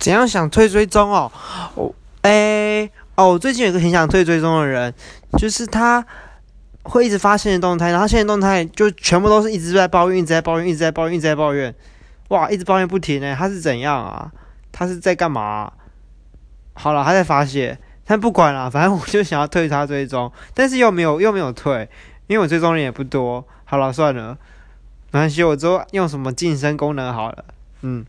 怎样想退追踪哦？哦，哎，哦，我最近有个很想退追踪的人，就是他会一直发新的动态，然后现的动态就全部都是一直在抱怨，一直在抱怨，一直在抱怨，一直在抱怨，哇，一直抱怨不停呢。他是怎样啊？他是在干嘛？好了，他在发泄，但不管了，反正我就想要退他追踪，但是又没有，又没有退，因为我追踪人也不多。好了，算了，没关系，我之后用什么晋升功能好了，嗯。